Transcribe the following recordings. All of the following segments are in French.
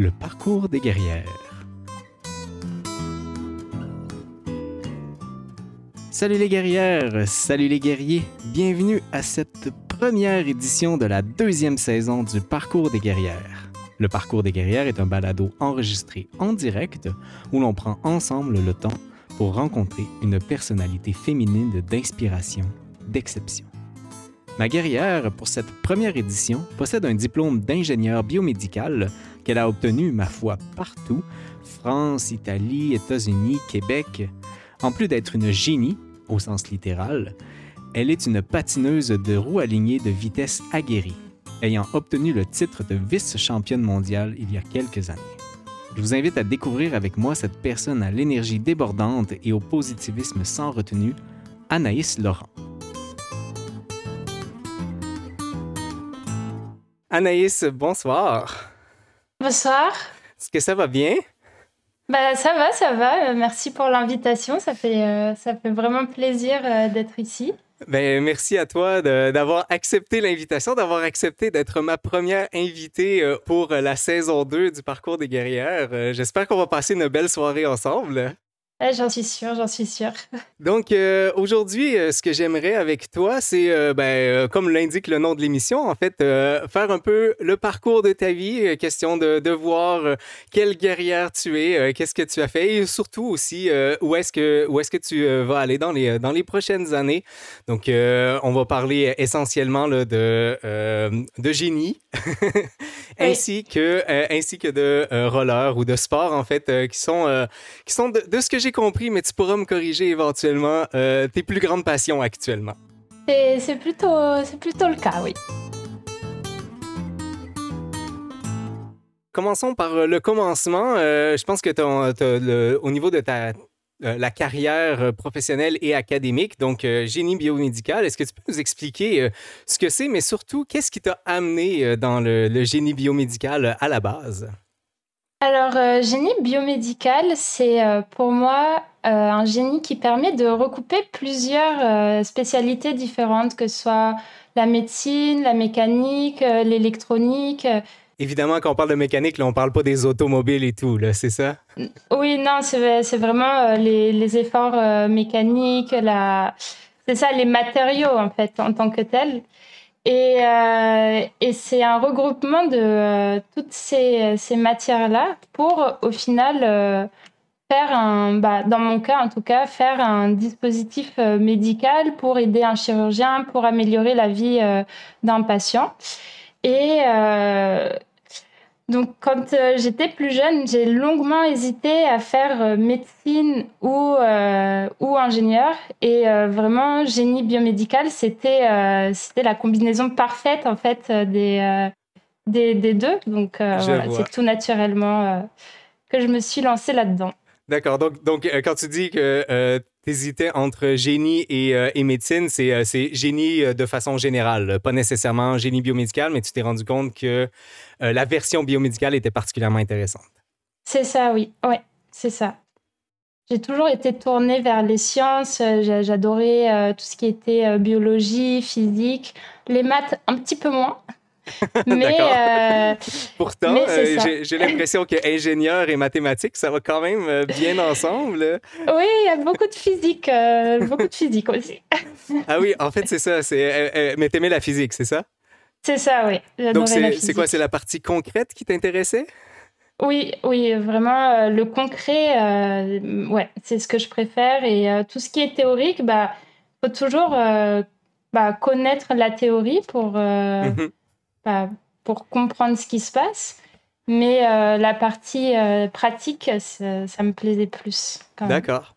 le parcours des guerrières. Salut les guerrières, salut les guerriers, bienvenue à cette première édition de la deuxième saison du Parcours des guerrières. Le Parcours des guerrières est un balado enregistré en direct où l'on prend ensemble le temps pour rencontrer une personnalité féminine d'inspiration, d'exception. Ma guerrière, pour cette première édition, possède un diplôme d'ingénieur biomédical qu'elle a obtenu, ma foi, partout France, Italie, États-Unis, Québec. En plus d'être une génie, au sens littéral, elle est une patineuse de roues alignées de vitesse aguerrie, ayant obtenu le titre de vice-championne mondiale il y a quelques années. Je vous invite à découvrir avec moi cette personne à l'énergie débordante et au positivisme sans retenue, Anaïs Laurent. Anaïs, bonsoir. Bonsoir. Est-ce que ça va bien? Bah, ça va, ça va. Euh, merci pour l'invitation. Ça fait, euh, ça fait vraiment plaisir euh, d'être ici. Ben, merci à toi d'avoir accepté l'invitation, d'avoir accepté d'être ma première invitée pour la saison 2 du Parcours des guerrières. J'espère qu'on va passer une belle soirée ensemble. J'en suis sûre, j'en suis sûre. Donc, euh, aujourd'hui, euh, ce que j'aimerais avec toi, c'est, euh, ben, comme l'indique le nom de l'émission, en fait, faire un peu le parcours de ta vie, question de, de voir quelle guerrière tu es, qu'est-ce que tu as fait et surtout aussi où est-ce que, est-ce que tu vas aller dans les, dans les prochaines années. Donc, on va parler essentiellement là, de, de génie, ainsi, que, ainsi que de roller ou de sport, en fait, qui sont, qui sont de, de ce que j'ai compris, mais tu pourras me corriger éventuellement, euh, tes plus grandes passions actuellement. C'est plutôt, plutôt le cas, oui. Commençons par euh, le commencement. Euh, je pense que au niveau de ta la carrière professionnelle et académique, donc génie biomédical, est-ce que tu peux nous expliquer ce que c'est, mais surtout, qu'est-ce qui t'a amené dans le, génie biomédical à la base? Alors, euh, génie biomédical, c'est euh, pour moi euh, un génie qui permet de recouper plusieurs spécialités différentes, que ce soit la médecine, la mécanique, l'électronique. Évidemment, quand on parle de mécanique, là, on parle pas des automobiles et tout, là, c'est ça? Oui, non, c'est vraiment les, les, efforts mécaniques, la... c'est ça, les matériaux, en fait, en tant que tels. Et, euh, c'est un regroupement de euh, toutes ces, matières-là pour, au final, euh, faire un, bah, dans mon cas en tout cas, faire un dispositif médical pour aider un chirurgien, pour améliorer la vie d'un patient. Et, donc, quand euh, j'étais plus jeune, j'ai longuement hésité à faire euh, médecine ou, euh, ou ingénieur. Et vraiment, génie biomédical, c'était c'était la combinaison parfaite, en fait, des, des, des, deux. Donc, voilà, c'est tout naturellement que je me suis lancée là-dedans. D'accord. Donc, donc quand tu dis que T'hésitais entre génie et, euh, médecine, euh, c'est génie euh, de façon générale, pas nécessairement génie biomédical, mais tu t'es rendu compte que la version biomédicale était particulièrement intéressante. C'est ça, oui, ouais, c'est ça. J'ai toujours été tournée vers les sciences, j'adorais tout ce qui était biologie, physique, les maths un petit peu moins. Mais, euh, Pourtant, euh, j'ai l'impression que ingénieur et mathématiques, ça va quand même euh, bien ensemble. Oui, il y a beaucoup de physique, beaucoup de physique aussi. ah oui, en fait, c'est ça. mais t'aimais la physique, c'est ça? C'est ça, oui. Donc, c'est quoi? C'est la partie concrète qui t'intéressait? Oui, oui, vraiment, le concret, ouais, c'est ce que je préfère. Et tout ce qui est théorique, bah, faut toujours bah, connaître la théorie pour, mm-hmm pour comprendre ce qui se passe. Mais euh, la partie euh, pratique, ça, ça, me plaisait plus. D'accord.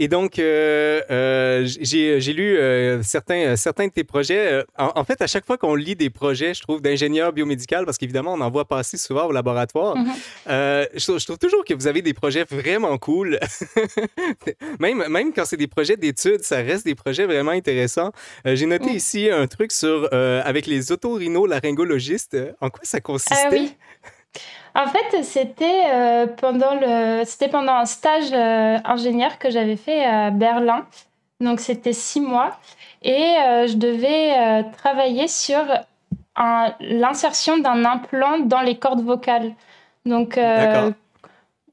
Et donc, euh, euh j'ai lu euh, certains, certains de tes projets. En, fait, à chaque fois qu'on lit des projets, je trouve, d'ingénieur biomédical, parce qu'évidemment, on en voit passer souvent au laboratoire, mm-hmm. je, je, trouve toujours que vous avez des projets vraiment cool. même, même quand c'est des projets d'études, ça reste des projets vraiment intéressants. j'ai noté mm. ici un truc sur avec les otorhino-laryngologistes. En quoi ça consistait? Ah, oui. En fait, c'était euh, pendant le, c'était pendant un stage euh, ingénieur que j'avais fait à Berlin. Donc c'était six mois et euh, je devais travailler sur l'insertion d'un implant dans les cordes vocales. Donc,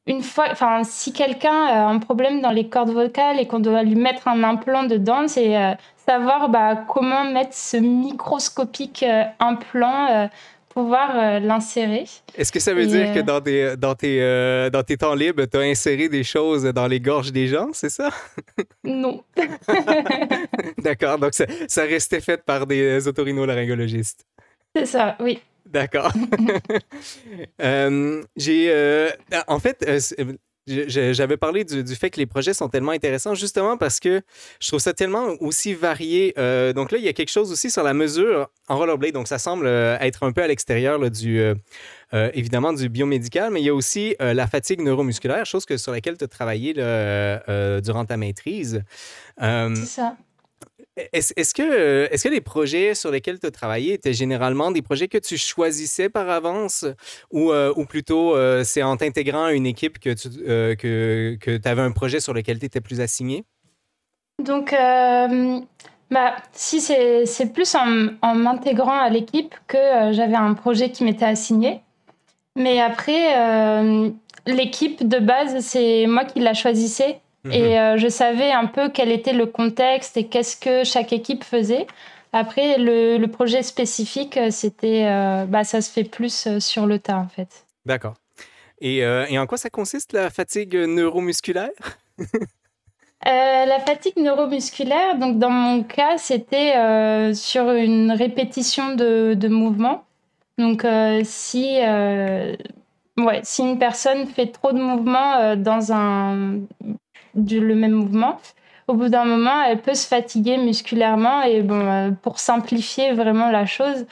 une fois, enfin, si quelqu'un a un problème dans les cordes vocales et qu'on doit lui mettre un implant dedans, c'est savoir bah, comment mettre ce microscopique implant pouvoir euh, l'insérer. Est-ce que ça veut dire que euh, dans tes, dans, tes, euh, dans tes temps libres, tu as inséré des choses dans les gorges des gens, c'est ça? Non. D'accord, donc ça, ça, restait fait par des otorhinolaryngologistes. C'est ça, oui. D'accord. j'ai, en fait, j'avais parlé du, fait que les projets sont tellement intéressants justement parce que je trouve ça tellement aussi varié. Euh, donc là, il y a quelque chose aussi sur la mesure en rollerblade. Donc ça semble euh, être un peu à l'extérieur du, euh, évidemment, du biomédical, mais il y a aussi la fatigue neuromusculaire, chose sur laquelle tu as travaillé durant ta maîtrise. C'est ça. Est-ce que, est que les projets sur lesquels tu as travaillé étaient généralement des projets que tu choisissais par avance ou, euh, plutôt euh, c'est en t'intégrant à une équipe que tu euh, avais un projet sur lequel tu étais plus assigné? Donc, bah, si c'est plus en m'intégrant à l'équipe que j'avais un projet qui m'était assigné. Mais après, l'équipe de base, c'est moi qui la choisissais et mhm. euh, je savais un peu quel était le contexte et qu'est-ce que chaque équipe faisait. Après, le, projet spécifique, euh, c'était, euh, bah, ça se fait plus sur le tas, en fait. D'accord. Et, et, en quoi ça consiste, la fatigue neuromusculaire? la fatigue neuromusculaire, donc dans mon cas, c'était sur une répétition de, de mouvements. Donc, si, ouais, si une personne fait trop de mouvements dans un du, le même mouvement, au bout d'un moment, elle peut se fatiguer musculairement. Et bon, euh, pour simplifier vraiment la chose,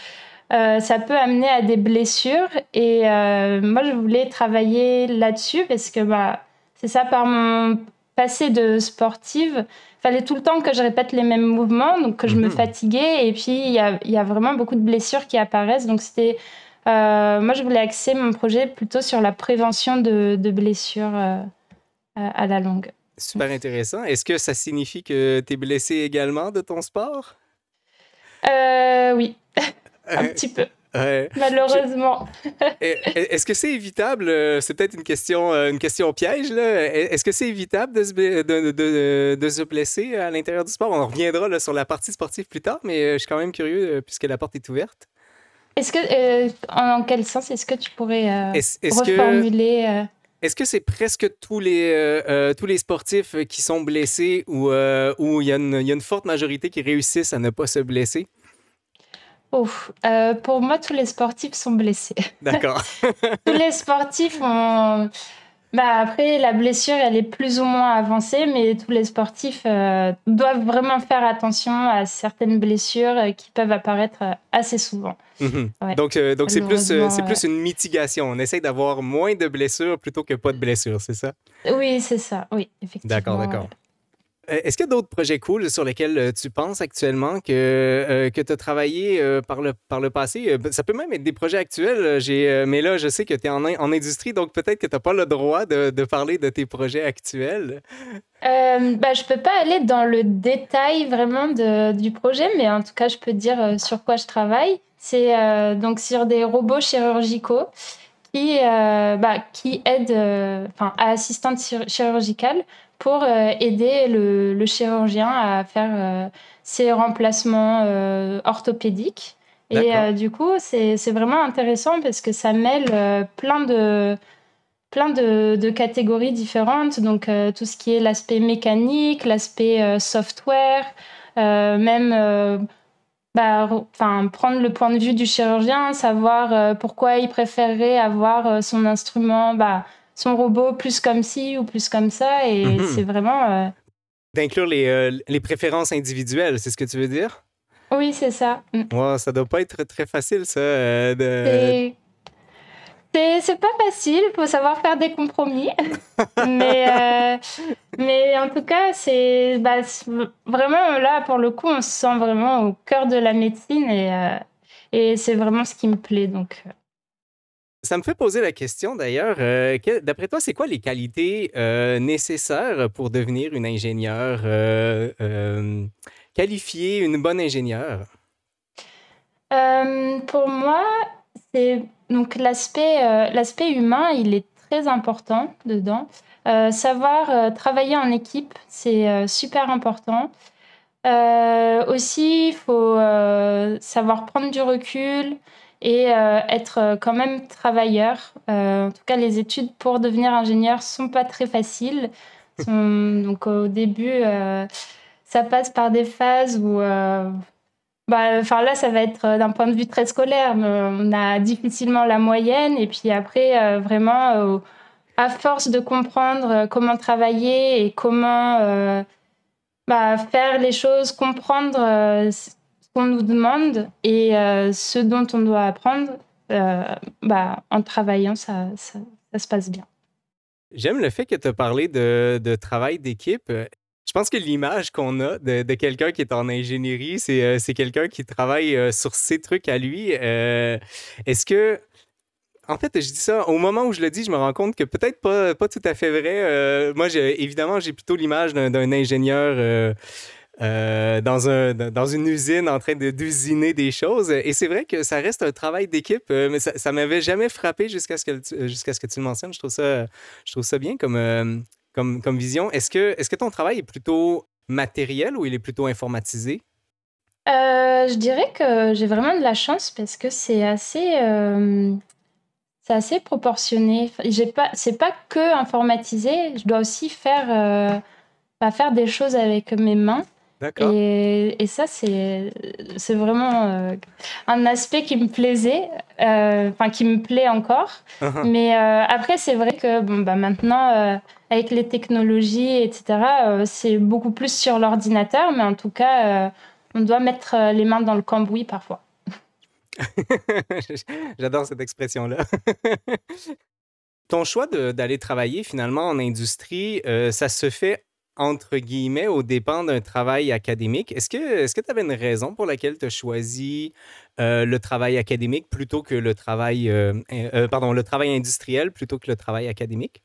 euh, ça peut amener à des blessures. Et euh, moi, je voulais travailler là-dessus parce que bah, c'est ça, par mon passé de sportive, fallait tout le temps que je répète les mêmes mouvements, donc que je me mhm. fatiguais. Et puis, il y a, y a, vraiment beaucoup de blessures qui apparaissent. Donc, c'était. moi, je voulais axer mon projet plutôt sur la prévention de, de blessures à la longue. Super intéressant. Est-ce que ça signifie que tu es blessé également de ton sport? Euh, oui, un petit peu. Malheureusement. Est-ce que c'est évitable? Euh, c'est peut-être une question, euh, une question piège. Est-ce que c'est évitable de se, de, de, se, blesser à l'intérieur du sport? On reviendra sur la partie sportive plus tard, mais je suis quand même curieux puisque la porte est ouverte. Est-ce que, en, quel sens est-ce que tu pourrais reformuler? Est-ce que c'est presque tous les, euh, euh, tous les sportifs qui sont blessés ou euh, il y, a une forte majorité qui réussissent à ne pas se blesser? Ouf, pour moi, tous les sportifs sont blessés. D'accord. tous les sportifs ont, bah après, la blessure, elle est plus ou moins avancée, mais tous les sportifs euh, doivent vraiment faire attention à certaines blessures euh, qui peuvent apparaître euh, assez souvent. Mhm. Donc, donc c'est plus, c'est plus une mitigation. On essaie d'avoir moins de blessures plutôt que pas de blessures, c'est ça? Oui, c'est ça. Oui, effectivement. D'accord, d'accord. Euh, est-ce qu'il y a d'autres projets cool sur lesquels euh, tu penses actuellement que, euh, que tu as travaillé par, le, par le passé? Ben, ça peut même être des projets actuels, mais là, je sais que tu es en, en, industrie, donc peut-être que tu n'as pas le droit de, de, parler de tes projets actuels. Bah, je peux pas aller dans le détail vraiment de, du projet, mais en tout cas, je peux dire sur quoi je travaille. C'est donc sur des robots chirurgicaux qui, bah, qui aident, enfin, à assistante chirurgicale pour euh, aider le, chirurgien à faire euh, ses remplacements euh, orthopédiques. Et du coup, c'est vraiment intéressant parce que ça mêle plein de plein de, catégories différentes, donc tout ce qui est l'aspect mécanique, l'aspect software, même bah, prendre le point de vue du chirurgien, savoir pourquoi il préférerait avoir son instrument bah, son robot plus comme ci ou plus comme ça. Et mhm. c'est vraiment. Euh, D'inclure les, euh, les, préférences individuelles, c'est ce que tu veux dire? Oui, c'est ça. Mm. ça doit pas être très facile, ça. Euh, de... C'est pas facile, il faut savoir faire des compromis. mais, mais en tout cas, c'est bah, vraiment là, pour le coup, on se sent vraiment au cœur de la médecine et, et c'est vraiment ce qui me plaît. Donc, ça me fait poser la question d'ailleurs, euh, d'après toi, c'est quoi les qualités euh, nécessaires pour devenir une ingénieure euh, qualifiée, une bonne ingénieure? pour moi, donc l'aspect l'aspect humain, il est très important dedans. savoir travailler en équipe, c'est super important. aussi, il faut savoir prendre du recul et être quand même travailleur. en tout cas, les études pour devenir ingénieur sont pas très faciles. donc au début, ça passe par des phases où bah, enfin là, ça va être euh, d'un point de vue très scolaire. on a difficilement la moyenne. Et puis après, euh, vraiment, euh, à force de comprendre comment travailler et comment bah, faire les choses, comprendre qu'on nous demande et ce dont on doit apprendre, bah, en travaillant, ça, se passe bien. J'aime le fait que tu as parlé de, travail d'équipe. Je pense que l'image qu'on a de, quelqu'un qui est en ingénierie, c'est euh, quelqu'un qui travaille euh, sur ses trucs à lui. Euh, est-ce que. En fait, je dis ça, au moment où je le dis, je me rends compte que peut-être pas tout à fait vrai. moi, évidemment, j'ai plutôt l'image d'un ingénieur. Dans, un, dans une usine en train d'usiner des choses. Et c'est vrai que ça reste un travail d'équipe, mais ça, ça m'avait jamais frappé jusqu'à ce, que, jusqu'à ce que tu le mentionnes. Je trouve ça, je trouve ça bien comme, comme, comme vision. Est-ce que, est que ton travail est plutôt matériel ou il est plutôt informatisé? Euh, je dirais que j'ai vraiment de la chance parce que c'est assez, euh, c'est assez proportionné. J'ai pas, c'est pas que informatisé. Je dois aussi faire, euh, faire des choses avec mes mains. Et, et, ça, c'est, c'est vraiment un aspect qui me plaisait, enfin qui me plaît encore. Uh-huh. Mais après, c'est vrai que bon, bah, maintenant, avec les technologies, etc., euh, c'est beaucoup plus sur l'ordinateur, mais en tout cas, euh, on doit mettre euh, les mains dans le cambouis parfois. J'adore cette expression-là. Ton choix d'aller travailler finalement en industrie, ça se fait entre guillemets au dépend d'un travail académique. Est-ce que tu avais une raison pour laquelle tu as choisi le travail académique plutôt que le travail pardon, le travail industriel plutôt que le travail académique?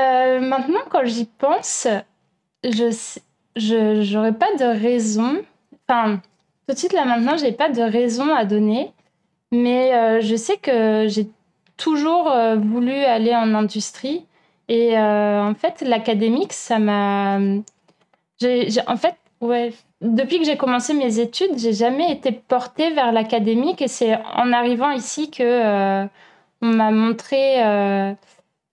Euh, maintenant, quand j'y pense, je n'aurais pas de raison. Enfin, tout de suite là maintenant, j'ai pas de raison à donner, mais euh, je sais que j'ai toujours euh, voulu aller en industrie et en fait, l'académique, ça m'a. En fait, ouais, depuis que j'ai commencé mes études, j'ai jamais été portée vers l'académique et c'est en arrivant ici que on m'a montré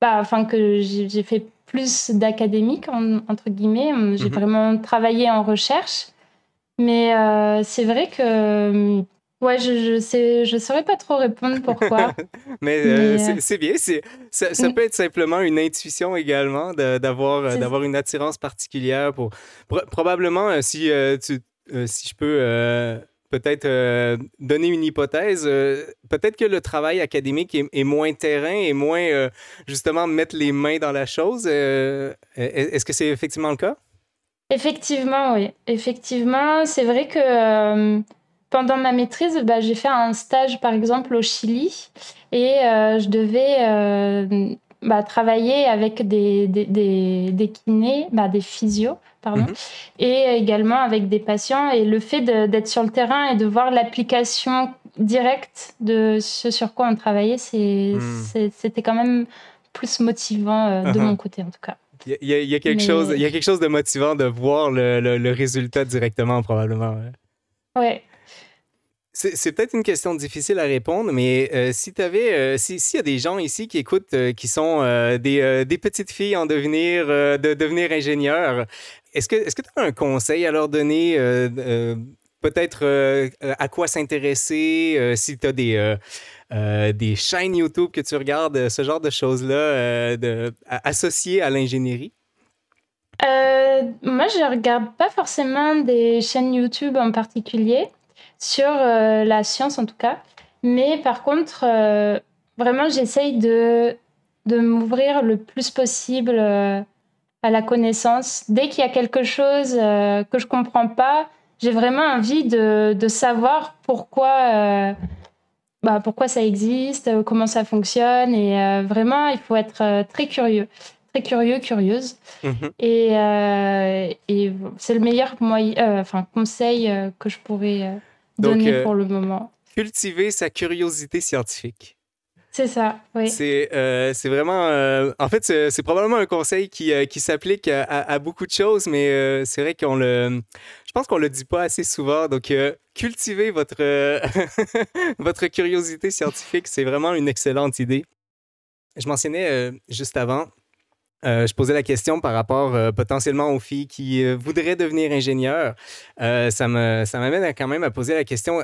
bah, enfin que j'ai fait plus d'académique entre guillemets. J'ai mhm. vraiment travaillé en recherche, mais euh, c'est vrai que ouais, je je sais, je saurais pas trop répondre pourquoi. mais, euh, euh, c'est bien, c'est ça, ça peut être simplement une intuition également d'avoir d'avoir une attirance particulière pour, probablement si tu si je peux peut-être euh, donner une hypothèse, euh, peut-être que le travail académique est, moins terrain et moins euh, justement mettre les mains dans la chose. Est-ce que c'est effectivement le cas? Effectivement, oui. Effectivement, c'est vrai que pendant ma maîtrise, bah, j'ai fait un stage par exemple au Chili et je devais bah, travailler avec des, des, des, kinés, bah, des physios, pardon, mhm. et également avec des patients. Et le fait d'être sur le terrain et de voir l'application directe de ce sur quoi on travaillait, mhm. c'était quand même plus motivant euh, de uh-huh. mon côté en tout cas. Il y, a, quelque chose, il y a quelque chose de motivant de voir le, le, résultat directement, probablement. Ouais. C'est peut-être une question difficile à répondre, mais euh, si tu euh, s'il y a des gens ici qui écoutent, euh, qui sont des, petites filles en devenir, de devenir ingénieurs, est-ce que est-ce que tu as un conseil à leur donner, peut-être à quoi s'intéresser, si tu as des des chaînes YouTube que tu regardes, ce genre de choses-là, associées à l'ingénierie? moi, je regarde pas forcément des chaînes YouTube en particulier sur euh, la science en tout cas. Mais par contre, euh, vraiment, j'essaye de, de m'ouvrir le plus possible euh, à la connaissance. Dès qu'il y a quelque chose que je comprends pas, j'ai vraiment envie de, de savoir pourquoi, bah, pourquoi ça existe, comment ça fonctionne. Et vraiment, il faut être très curieux très curieux, curieuse. Mhm. Et, et c'est le meilleur moyen, enfin, conseil que je pourrais donné euh, pour le moment. cultiver sa curiosité scientifique. C'est ça, oui. C'est euh, vraiment. Euh, en fait, c'est probablement un conseil qui, euh, qui s'applique à, beaucoup de choses, mais c'est vrai qu'on le. Je pense qu'on le dit pas assez souvent. Donc, cultiver votre, votre curiosité scientifique, c'est vraiment une excellente idée. Je mentionnais juste avant. Je posais la question par rapport potentiellement aux filles qui voudraient devenir ingénieurs. ça m'amène ça quand même à poser la question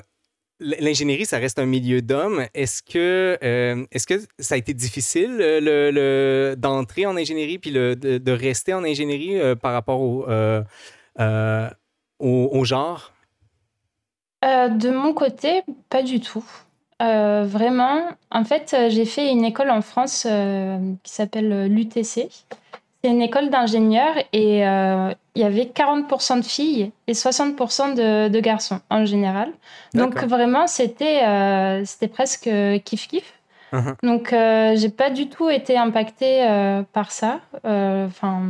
L'ingénierie, ça reste un milieu d'hommes. Est-ce que, euh, est-ce que ça a été difficile euh, le, d'entrer en ingénierie puis le, de, rester en ingénierie euh, par rapport au, au, genre? de mon côté, pas du tout. Vraiment, en fait, j'ai fait une école en France qui s'appelle l'UTC. C'est une école d'ingénieurs et euh, il y avait 40% de filles et 60% de, de, garçons en général. Donc vraiment, c'était euh, c'était presque kiff-kiff. Uh-huh. Donc euh, j'ai pas du tout été impactée par ça. Enfin,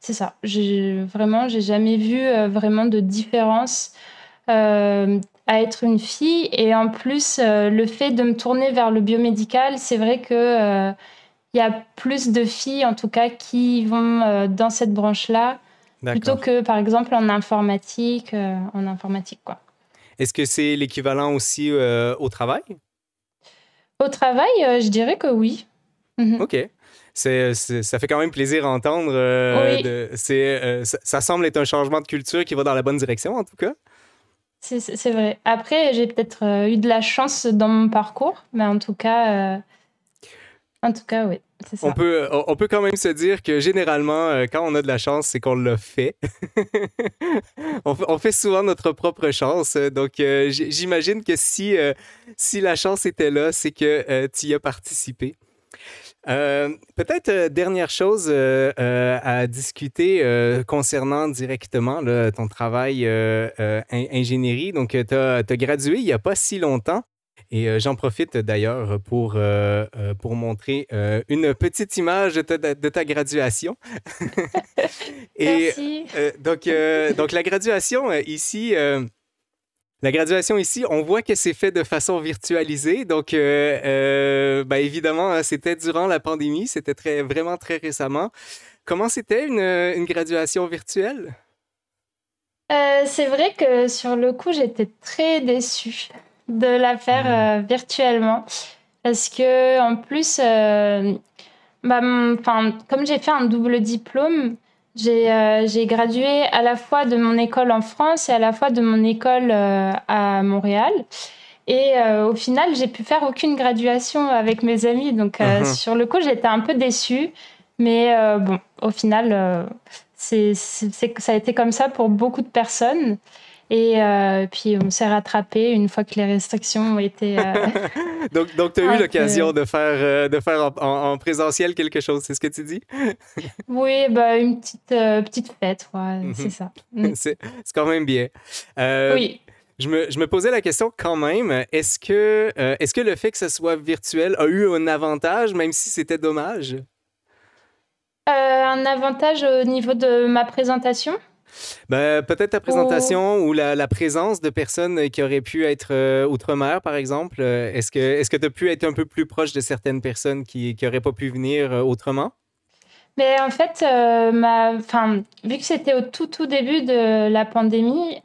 c'est ça. Vraiment, j'ai jamais vu vraiment de différence à être une fille. Et en plus, le fait de me tourner vers le biomédical, c'est vrai que il y a plus de filles, en tout cas, qui vont euh, dans cette branche-là, plutôt que, par exemple, en informatique, euh, en informatique, quoi. Est-ce que c'est l'équivalent aussi euh, au travail? Au travail, je dirais que oui. Mhm. OK. Ça fait quand même plaisir à entendre. oui. ça, semble être un changement de culture qui va dans la bonne direction, en tout cas. C'est, vrai. Après, j'ai peut-être eu de la chance dans mon parcours, mais en tout cas, en tout cas, oui. Ça. On peut, on peut quand même se dire que généralement, euh, quand on a de la chance, c'est qu'on l'a fait. on, fait souvent notre propre chance. Donc, euh, j'imagine que si, euh, si la chance était là, c'est que tu y as participé. Peut-être dernière chose à discuter concernant directement ton travail ingénierie. Donc, tu as, gradué il n'y a pas si longtemps. Et euh, j'en profite d'ailleurs pour, euh, euh, pour montrer une petite image de ta, de ta graduation. Et donc, donc, la graduation ici, la graduation ici, on voit que c'est fait de façon virtualisée. Donc, ben, évidemment, hein, c'était durant la pandémie, c'était très, vraiment très récemment. Comment c'était une, une graduation virtuelle? c'est vrai que sur le coup, j'étais très déçue de la faire euh, virtuellement. Parce que, en plus, euh, bah, comme j'ai fait un double diplôme, euh, j'ai gradué à la fois de mon école en France et à la fois de mon école à Montréal. Et au final, j'ai pu faire aucune graduation avec mes amis. Donc, uh-huh. sur le coup, j'étais un peu déçue. Mais bon, au final, c'est ça a été comme ça pour beaucoup de personnes. Et euh, puis, on s'est rattrapé une fois que les restrictions ont été. Euh, donc, donc tu as eu l'occasion de faire, euh, de faire en, présentiel quelque chose, c'est ce que tu dis? oui, bah, une petite, petite fête, ouais, mhm. c'est ça. Mm. c'est quand même bien. oui. Je me, je me, posais la question quand même, est-ce que, est-ce que le fait que ce soit virtuel a eu un avantage, même si c'était dommage? un avantage au niveau de ma présentation? Ben, peut-être ta présentation ou la, présence de personnes qui auraient pu être euh, outre-mer, par exemple. Euh, est-ce que tu as pu être un peu plus proche de certaines personnes qui n'auraient pas pu venir euh, autrement? Mais en fait, ma, vu que c'était au tout, tout début de la pandémie,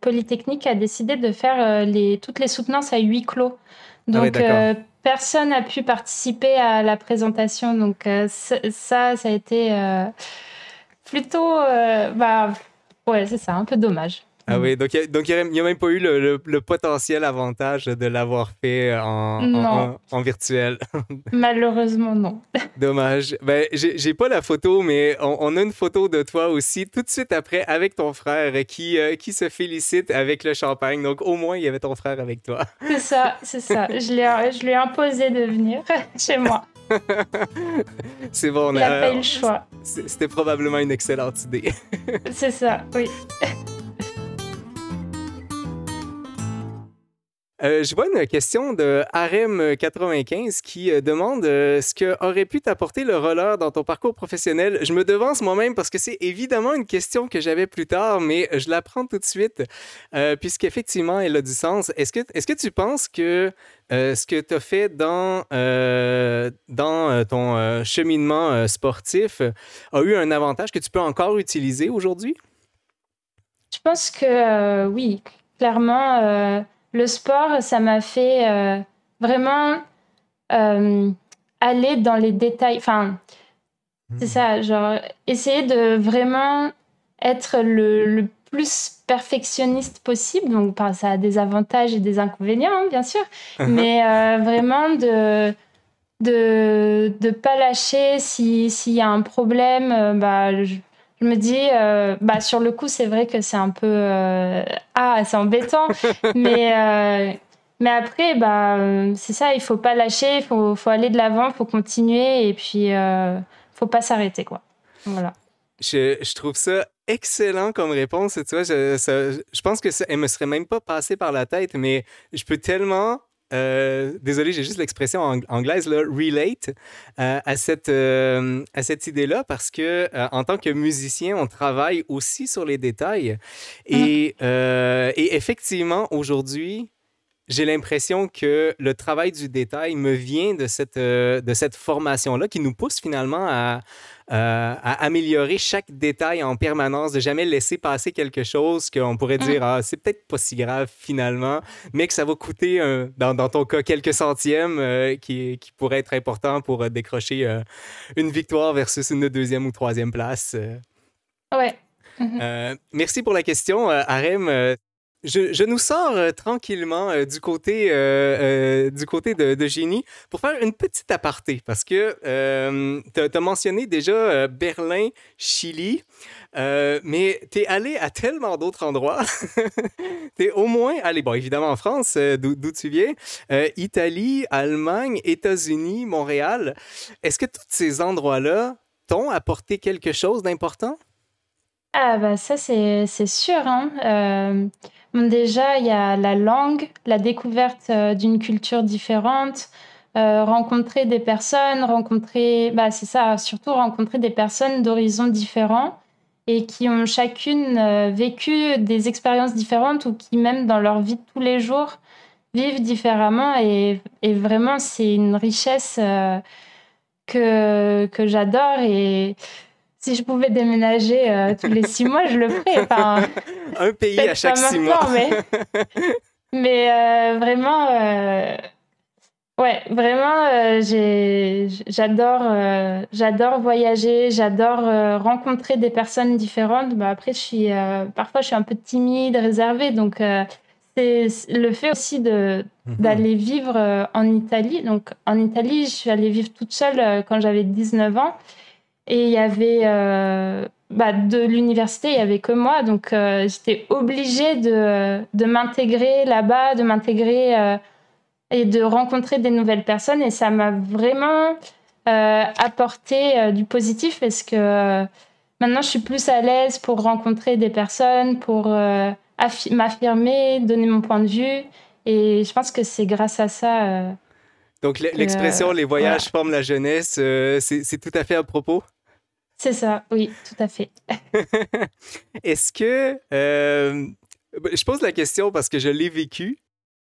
Polytechnique a décidé de faire les, toutes les soutenances à huis clos. Ah Donc, personne n'a pu participer à la présentation. Donc, ça, ça a été plutôt, euh, bah, ouais, c'est ça, un peu dommage. Ah oui, donc il n'y a, même pas eu le, potentiel avantage de l'avoir fait en, en, virtuel. Malheureusement, non. Dommage. Ben, j'ai pas la photo, mais on, a une photo de toi aussi tout de suite après avec ton frère qui, euh, qui se félicite avec le champagne. Donc au moins, il y avait ton frère avec toi. C'est ça, c'est ça. Je lui ai imposé de venir chez moi. c'est bon. Il a pas eu le choix. C'était probablement une excellente idée. c'est ça, oui. Euh, je vois une question de Harem95 qui euh, demande euh, ce que aurait pu t'apporter le roller dans ton parcours professionnel? Je me devance moi-même parce que c'est évidemment une question que j'avais plus tard, mais je la prends tout de suite puisqu'effectivement, elle a du sens. Est-ce que, est que tu penses que ce que tu as fait dans, dans ton cheminement sportif a eu un avantage que tu peux encore utiliser aujourd'hui? Je pense que oui, clairement le sport, ça m'a fait euh, vraiment euh, aller dans les détails. Enfin, c'est ça, genre, essayer de vraiment être le, plus perfectionniste possible. Donc, ça a des avantages et des inconvénients, hein, bien sûr. Uh-huh. Mais euh, vraiment de de ne pas lâcher s'il y a un problème. bah, je me dis, euh, bah, sur le coup, c'est vrai que c'est un peu. Euh, ah, c'est embêtant. mais, euh, mais après, bah, c'est ça, il faut pas lâcher, il faut, faut, aller de l'avant, il faut continuer et puis il faut pas s'arrêter. quoi. Voilà. Je, je, trouve ça excellent comme réponse. Tu vois, je, je pense que ça, elle me serait même pas passée par la tête, mais je peux tellement euh, désolé, j'ai juste l'expression anglaise, là, relate euh, à cette, euh, à cette idée-là parce que en tant que musicien, on travaille aussi sur les détails. Et, mm. et effectivement, aujourd'hui, j'ai l'impression que le travail du détail me vient de cette, de cette formation-là qui nous pousse finalement à, euh, à améliorer chaque détail en permanence, de jamais laisser passer quelque chose qu'on pourrait mm. dire, ah, c'est peut-être pas si grave finalement, mais que ça va coûter, dans, dans, ton cas, quelques centièmes euh, qui, qui pourraient être importants pour euh, décrocher une victoire versus une deuxième ou troisième place. Ouais. Mm-hmm. merci pour la question, Arem. Je, nous sors euh, tranquillement euh, du côté, euh, du côté de, Génie pour faire une petite aparté parce que tu as, mentionné déjà Berlin, Chili, mais tu es allé à tellement d'autres endroits. tu es au moins allé, bon, évidemment en France, d'où tu viens, Italie, Allemagne, États-Unis, Montréal. Est-ce que tous ces endroits-là t'ont apporté quelque chose d'important? Ah, bah ça, c'est sûr. Hein? Déjà, il y a la langue, la découverte euh, d'une culture différente, euh, rencontrer des personnes, rencontrer, bah, c'est ça, surtout rencontrer des personnes d'horizons différents et qui ont chacune euh, vécu des expériences différentes ou qui, même dans leur vie de tous les jours, vivent différemment. Et, et vraiment, c'est une richesse que, que j'adore. Et si je pouvais déménager euh, tous les six mois, je le ferais. un pays à chaque six mois. Mais, euh, vraiment, euh, ouais, vraiment, j'adore, j'adore voyager, j'adore rencontrer des personnes différentes. Bah, après, je suis, parfois, je suis un peu timide, réservée, donc c'est le fait aussi de mhm. d'aller vivre en Italie. Donc, en Italie, je suis allée vivre toute seule quand j'avais 19 ans. Et il y avait euh, bah, de l'université, il y avait que moi, donc euh, j'étais obligée de, de m'intégrer là-bas, de m'intégrer euh, et de rencontrer des nouvelles personnes. Et ça m'a vraiment apporté du positif parce que maintenant je suis plus à l'aise pour rencontrer des personnes, pour m'affirmer, donner mon point de vue. Et je pense que c'est grâce à ça. Donc l'expression les voyages forment la jeunesse, c'est tout à fait à propos? C'est ça, oui, tout à fait. Est-ce que, euh, je pose la question parce que je l'ai vécu.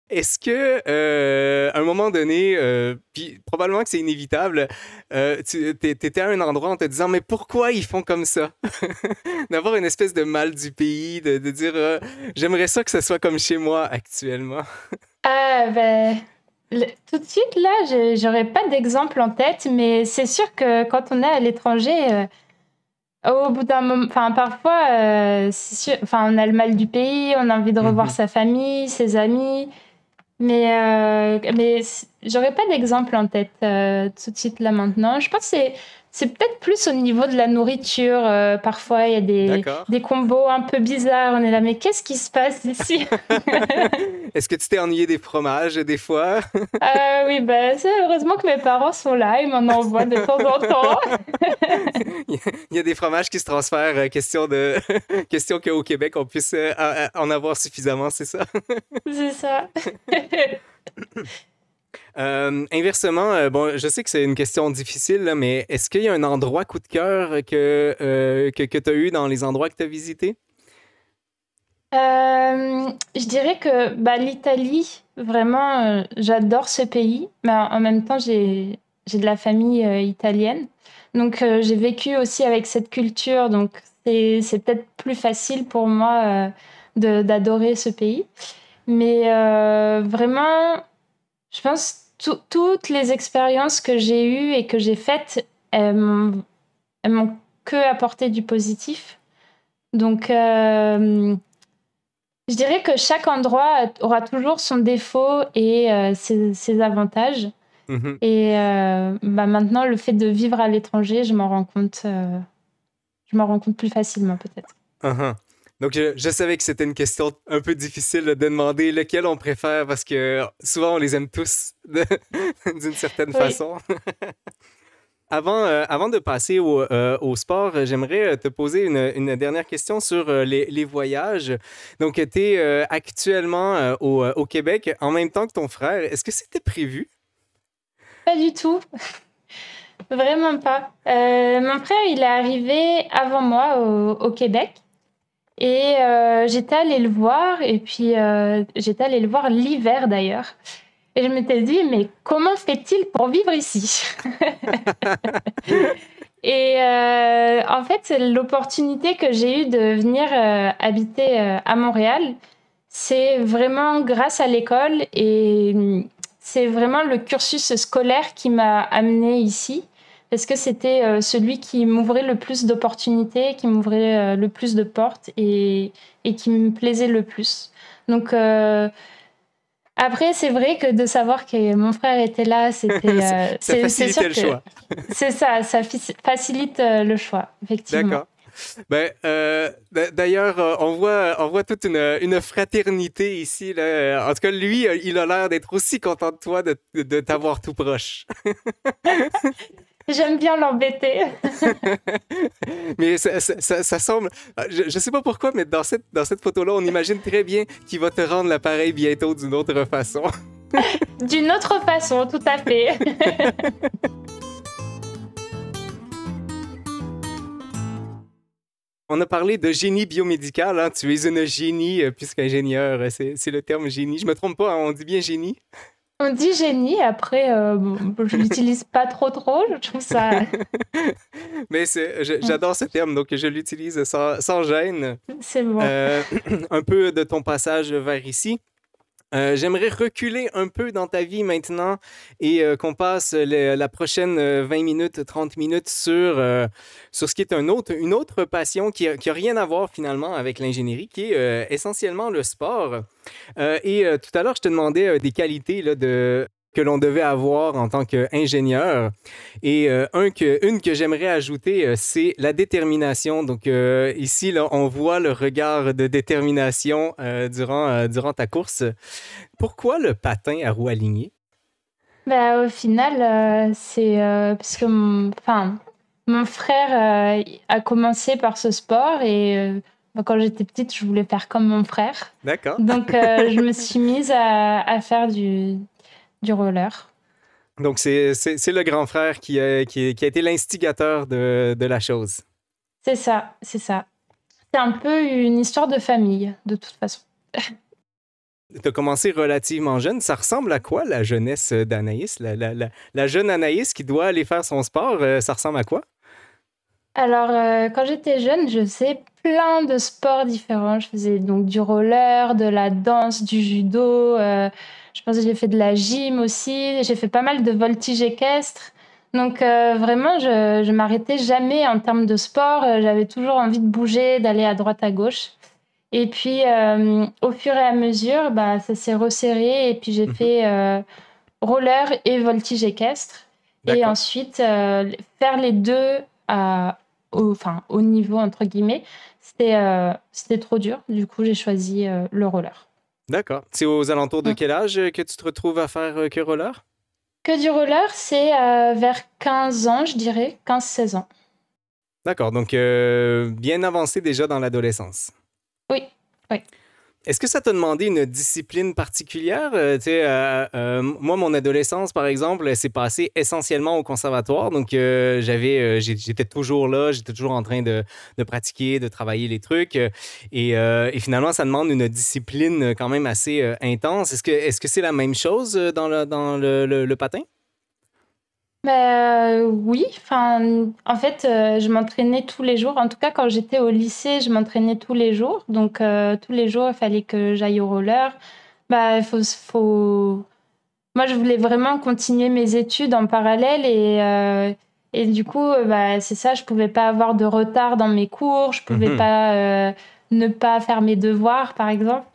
Est-ce que, euh, à un moment donné, euh, puis probablement que c'est inévitable, tu étais à un endroit en te disant mais pourquoi ils font comme ça? D'avoir une espèce de mal du pays, de, de dire j'aimerais ça que ce soit comme chez moi actuellement. ah ben tout de suite là, j'aurais pas d'exemple en tête, mais c'est sûr que quand on est à l'étranger au bout d'un moment, enfin parfois, euh, enfin on a le mal du pays, on a envie de revoir mhm. sa famille, ses amis, mais euh, mais j'aurais pas d'exemple en tête euh, tout de suite là maintenant. Je pense que c'est c'est peut-être plus au niveau de la nourriture. Euh, parfois, il y a des, des combos un peu bizarres. On est là, mais qu'est-ce qui se passe ici Est-ce que tu t'es ennuyé des fromages des fois euh, Oui, ben, heureusement que mes parents sont là. Ils m'en envoient de temps en temps. il y a des fromages qui se transfèrent. Euh, question, de... question qu'au Québec, on puisse en avoir suffisamment, c'est ça? C'est ça. Euh, inversement, euh, bon, je sais que c'est une question difficile, mais est-ce qu'il y a un endroit coup de cœur que, euh, que, que tu as eu dans les endroits que tu as visités? je dirais que bah, l'Italie, vraiment, j'adore ce pays, mais en même temps, j'ai de la famille italienne. Donc, j'ai vécu aussi avec cette culture, donc c'est peut-être plus facile pour moi d'adorer ce pays. Mais vraiment, je pense toutes les expériences que j'ai eues et que j'ai faites, elles m'ont que apporté du positif. Donc, euh, je dirais que chaque endroit aura toujours son défaut et euh, ses, avantages. Mm-hmm. Et euh, bah maintenant, le fait de vivre à l'étranger, je m'en rends compte, je m'en rends compte plus facilement peut-être. Uh-huh. Donc, je, savais que c'était une question un peu difficile de demander lequel on préfère parce que souvent, on les aime tous d'une certaine façon. Avant, euh, avant de passer au, euh, au sport, j'aimerais euh, te poser une, une dernière question sur les, les, voyages. Donc, tu es actuellement au, au, Québec en même temps que ton frère. Est-ce que c'était prévu? Pas du tout. Vraiment pas. mon frère, il est arrivé avant moi au, au Québec. Et euh, j'étais allée le voir, et puis euh, j'étais allée le voir l'hiver d'ailleurs. Et je m'étais dit, mais comment fait-il pour vivre ici? Et euh, en fait, l'opportunité que j'ai eue de venir habiter à Montréal, c'est vraiment grâce à l'école et c'est vraiment le cursus scolaire qui m'a amené ici parce que c'était euh, celui qui m'ouvrait le plus d'opportunités, qui m'ouvrait euh, le plus de portes et, et, qui me plaisait le plus? Donc euh, après, c'est vrai que de savoir que mon frère était là, c'était. ça facilite le choix. c'est ça, ça facilite le choix, effectivement. D'accord. Ben, D'ailleurs, on voit, on voit toute une, une fraternité ici. Là. En tout cas, lui, il a l'air d'être aussi content de toi de, de t'avoir tout proche. J'aime bien l'embêter. mais ça, ça, semble. Je, ne sais pas pourquoi, mais dans cette, dans cette photo-là, on imagine très bien qu'il va te rendre l'appareil bientôt d'une autre façon. d'une autre façon, tout à fait. On a parlé de génie biomédical. Hein. Tu es une génie, euh, puisqu'ingénieur, c'est le terme génie. Je me trompe pas, hein, on dit bien génie? On dit génie, après, euh, je l'utilise pas trop trop, je trouve ça... Mais j'adore ce terme, donc je l'utilise sans, sans, gêne. C'est bon. Euh, un peu de ton passage vers ici. Euh, j'aimerais reculer un peu dans ta vie maintenant et euh, qu'on passe la prochaine 20 euh, minutes, 30 minutes sur, sur ce qui est un autre, une autre passion qui n'a rien à voir finalement avec l'ingénierie, qui est essentiellement le sport. et tout à l'heure, je te demandais des qualités là, de, que l'on devait avoir en tant qu'ingénieur. Et euh, un que, une que j'aimerais ajouter, euh, c'est la détermination. Donc euh, ici, là, on voit le regard de détermination durant, durant ta course. Pourquoi le patin à roue alignée? Ben, au final, c'est parce que mon, enfin, mon frère a commencé par ce sport et quand j'étais petite, je voulais faire comme mon frère. D'accord. Donc, je me suis mise à, à faire du, du roller. Donc, c'est le grand frère qui a, qui, a été l'instigateur de, de, la chose. C'est ça, c'est ça. C'est un peu une histoire de famille, de toute façon. tu as commencé relativement jeune. Ça ressemble à quoi la jeunesse d'Anaïs? La, la, la, jeune Anaïs qui doit aller faire son sport, euh, ça ressemble à quoi? Alors, euh, quand j'étais jeune, je faisais plein de sports différents. Je faisais donc du roller, de la danse, du judo. Euh, je pense que j'ai fait de la gym aussi. J'ai fait pas mal de voltige équestre. Donc euh, vraiment, je, je m'arrêtais jamais en termes de sport. Euh, j'avais toujours envie de bouger, d'aller à droite, à gauche. Et puis, euh, au fur et à mesure, bah, ça s'est resserré. Et puis, j'ai mhm. fait roller et voltige équestre. Et ensuite, faire les deux à, au, enfin, au niveau, entre guillemets, c'était c'était trop dur. Du coup, j'ai choisi le roller. D'accord. C'est aux alentours de mm. quel âge que tu te retrouves à faire que roller? Que du roller, c'est vers 15 ans, je dirais, 15-16 ans. D'accord, donc euh, bien avancé déjà dans l'adolescence. Oui, oui. Est-ce que ça t'a demandé une discipline particulière? Euh, euh, moi, mon adolescence, par exemple, s'est passée essentiellement au conservatoire. Donc, j'avais, j'étais toujours là, j'étais toujours en train de, pratiquer, de travailler les trucs. Et, finalement, ça demande une discipline quand même assez intense. Est-ce que, est-ce que c'est la même chose dans le patin? Bah, oui, enfin, en fait, euh, je m'entraînais tous les jours. En tout cas, quand j'étais au lycée, je m'entraînais tous les jours. Donc, euh, tous les jours, il fallait que j'aille au roller. Bah, faut, faut... Moi, je voulais vraiment continuer mes études en parallèle et, euh, et du coup, bah, c'est ça, je pouvais pas avoir de retard dans mes cours, je pouvais mhm. pas ne pas faire mes devoirs, par exemple.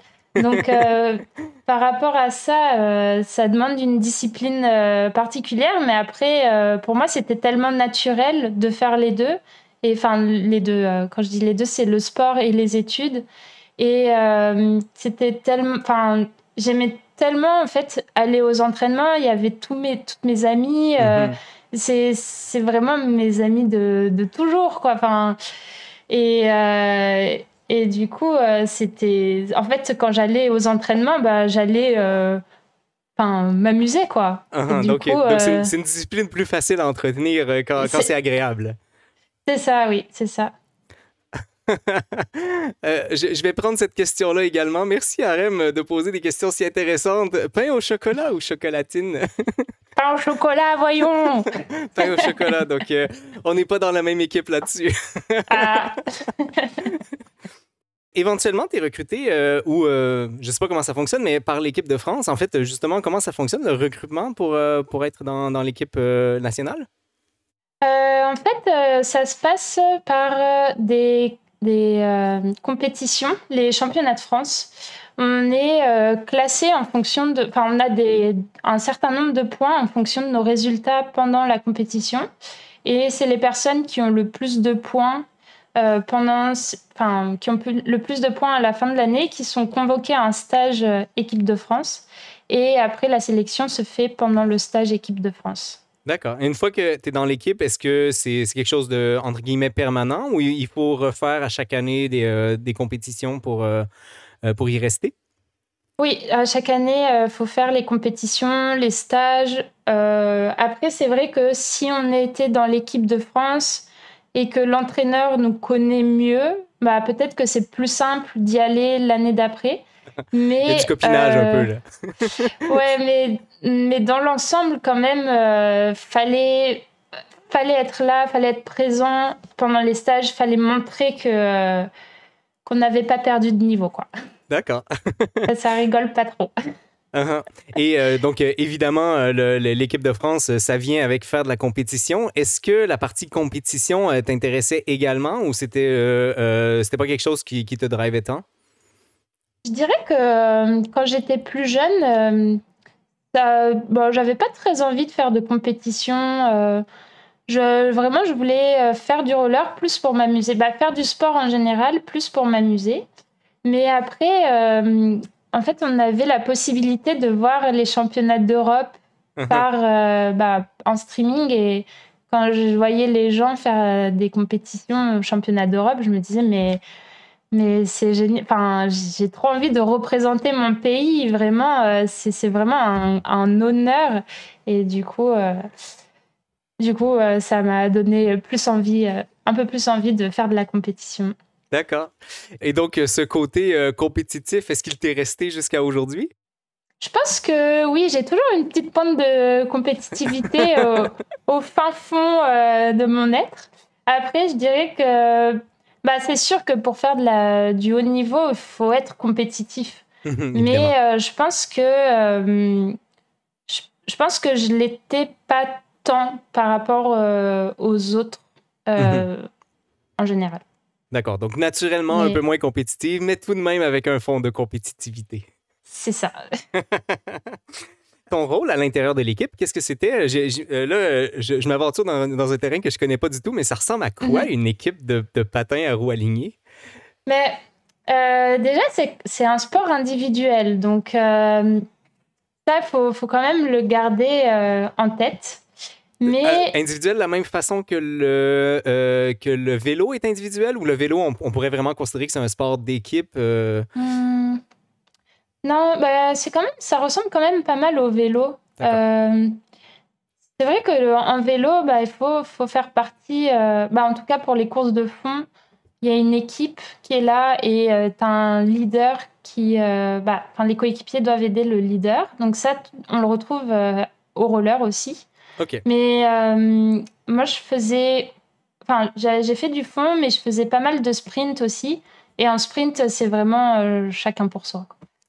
Donc, euh, par rapport à ça, euh, ça demande une discipline euh, particulière, mais après, pour moi, c'était tellement naturel de faire les deux. Et enfin, les deux, quand je dis les deux, c'est le sport et les études. Et c'était tellement. Enfin, j'aimais tellement, en fait, aller aux entraînements. Il y avait tous mes, toutes mes amies. Mm-hmm. C'est vraiment mes amis de, de toujours, quoi. Enfin. Et, et du coup, euh, c'était. En fait, quand j'allais aux entraînements, bah, j'allais. Euh, enfin, m'amuser, quoi. Uh-huh, donc, euh, c'est une, discipline plus facile à entretenir quand, quand c'est agréable. C'est ça, oui, c'est ça. je, vais prendre cette question-là également. Merci, Arem, de poser des questions si intéressantes. Pain au chocolat ou chocolatine? Pain au chocolat, voyons! Pain au chocolat, donc on n'est pas dans la même équipe là-dessus. ah. Éventuellement, tu es recruté euh, ou euh, je sais pas comment ça fonctionne, mais par l'équipe de France. En fait, justement, comment ça fonctionne le recrutement pour, euh, pour être dans, dans l'équipe nationale? en fait, ça se passe par des, des compétitions, les championnats de France. On est classé en fonction de. Enfin, on a des, un certain nombre de points en fonction de nos résultats pendant la compétition. Et c'est les personnes qui ont le plus de points euh, pendant, enfin, qui ont le plus de points à la fin de l'année, qui sont convoqués à un stage euh, équipe de France. Et après, la sélection se fait pendant le stage équipe de France. D'accord. Une fois que tu es dans l'équipe, est-ce que c'est quelque chose de, entre guillemets, permanent ou il faut refaire à chaque année des, euh, des compétitions pour, pour y rester? Oui, à chaque année, il faut faire les compétitions, les stages. après, c'est vrai que si on était dans l'équipe de France, et que l'entraîneur nous connaît mieux, bah, peut-être que c'est plus simple d'y aller l'année d'après. Mais, Il y a du copinage un peu là. Euh, ouais, mais, mais dans l'ensemble, quand même, euh, fallait, fallait être là, fallait être présent pendant les stages, fallait montrer que euh, qu'on n'avait pas perdu de niveau, quoi. D'accord. ça, ça rigole pas trop. Uh-huh. Et euh, donc, euh, évidemment, euh, l'équipe de France, ça vient avec faire de la compétition. Est-ce que la partie compétition t'intéressait également ou c'était c'était pas quelque chose qui, te drivait tant? Je dirais que quand j'étais plus jeune, bon, j'avais pas très envie de faire de compétition. vraiment, je voulais faire du roller plus pour m'amuser. Bah, faire du sport en général, plus pour m'amuser. Mais après, en fait, on avait la possibilité de voir les championnats d'Europe par euh, bah, en streaming et quand je voyais les gens faire euh, des compétitions au championnat d'Europe, je me disais mais mais c'est génial. Enfin, j'ai trop envie de représenter mon pays. Vraiment, euh, c'est vraiment un, honneur. Et du coup, du coup, ça m'a donné plus envie, un peu plus envie de faire de la compétition. D'accord. Et donc, euh, ce côté euh, compétitif, est-ce qu'il t'est resté jusqu'à aujourd'hui? Je pense que oui, j'ai toujours une petite pointe de compétitivité au, fin fond euh, de mon être. Après, je dirais que bah, c'est sûr que pour faire de la, du haut niveau, il faut être compétitif. Mais je pense que je, pense que je l'étais pas tant par rapport aux autres en général. D'accord. Donc, naturellement, un peu moins compétitive, mais tout de même avec un fond de compétitivité. C'est ça. ton rôle à l'intérieur de l'équipe, qu'est-ce que c'était? Euh, là, je, je m'aventure dans, un terrain que je connais pas du tout, mais ça ressemble à quoi mhm. une équipe de, patins à roues alignées? Mais déjà, c'est un sport individuel. Donc, ça, il faut, faut, quand même le garder en tête. Mais... Euh, individuel de la même façon que le, euh, que le vélo est individuel ou le vélo, on, pourrait vraiment considérer que c'est un sport d'équipe? Euh? Hmm. Non, bah, c'est quand même, ça ressemble quand même pas mal au vélo. c'est vrai qu'en vélo, bah, il faut, faut faire partie, bah, en tout cas pour les courses de fond, il y a une équipe qui est là et tu as un leader qui. bah, les coéquipiers doivent aider le leader. Donc, ça, on le retrouve au roller aussi. Mais euh, moi, je faisais. Enfin, j'ai fait du fond, mais je faisais pas mal de sprint aussi. Et en sprint, c'est vraiment euh, chacun pour soi.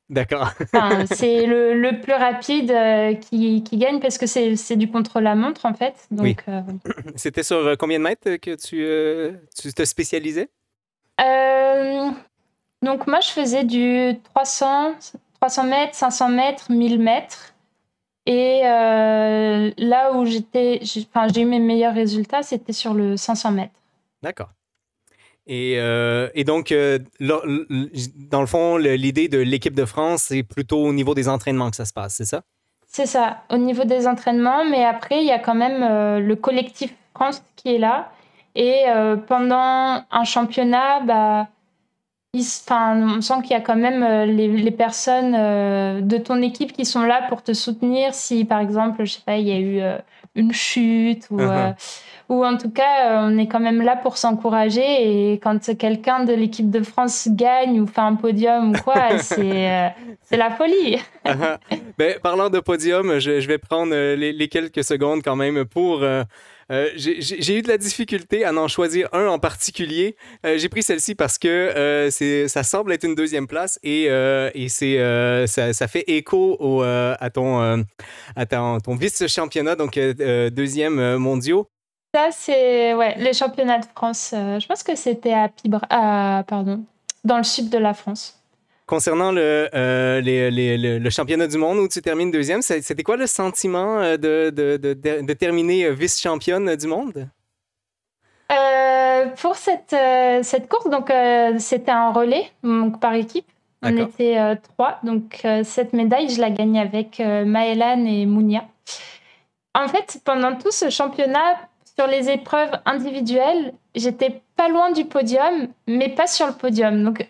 D'accord. c'est le, le, plus rapide euh, qui, qui, gagne parce que c'est du contre-la-montre, en fait. Donc, C'était sur combien de mètres que tu, tu te spécialisais? Donc, moi, je faisais du 300, 300 mètres, 500 mètres, 1000 mètres. Et euh, là où j'étais, j'ai eu mes meilleurs résultats, c'était sur le 500 mètres. D'accord. Et, euh, et, donc, euh, dans le fond, l'idée de l'équipe de France, c'est plutôt au niveau des entraînements que ça se passe, c'est ça? C'est ça, au niveau des entraînements, mais après, il y a quand même le collectif France qui est là. Et pendant un championnat, bah, Enfin, on sent qu'il y a quand même euh, les, personnes euh, de ton équipe qui sont là pour te soutenir si, par exemple, je sais pas, il y a eu euh, une chute ou, uh-huh. Ou en tout cas, on est quand même là pour s'encourager. Et quand quelqu'un de l'équipe de France gagne ou fait un podium ou quoi, c'est c'est la folie. Uh-huh. ben, parlant de podium, je, je vais prendre les, les, quelques secondes quand même pour euh, j'ai eu de la difficulté à en choisir un en particulier. Euh, j'ai pris celle-ci parce que euh, ça semble être une deuxième place et, et ça, ça, fait écho au, à ton, à ton, ton vice-championnat, donc deuxième mondial. Ça, c'est ouais, les championnats de France. je pense que c'était à, à, pardon, dans le sud de la France. Concernant le, euh, le, championnat du monde où tu termines deuxième, c'était quoi le sentiment euh, de, de, de, terminer euh, vice-championne du monde? pour cette, cette course, donc c'était un relais donc, par équipe. On était trois. Donc cette médaille, je la gagne avec Maëlan et Mounia. En fait, pendant tout ce championnat, sur les épreuves individuelles, j'étais pas loin du podium, mais pas sur le podium. Donc,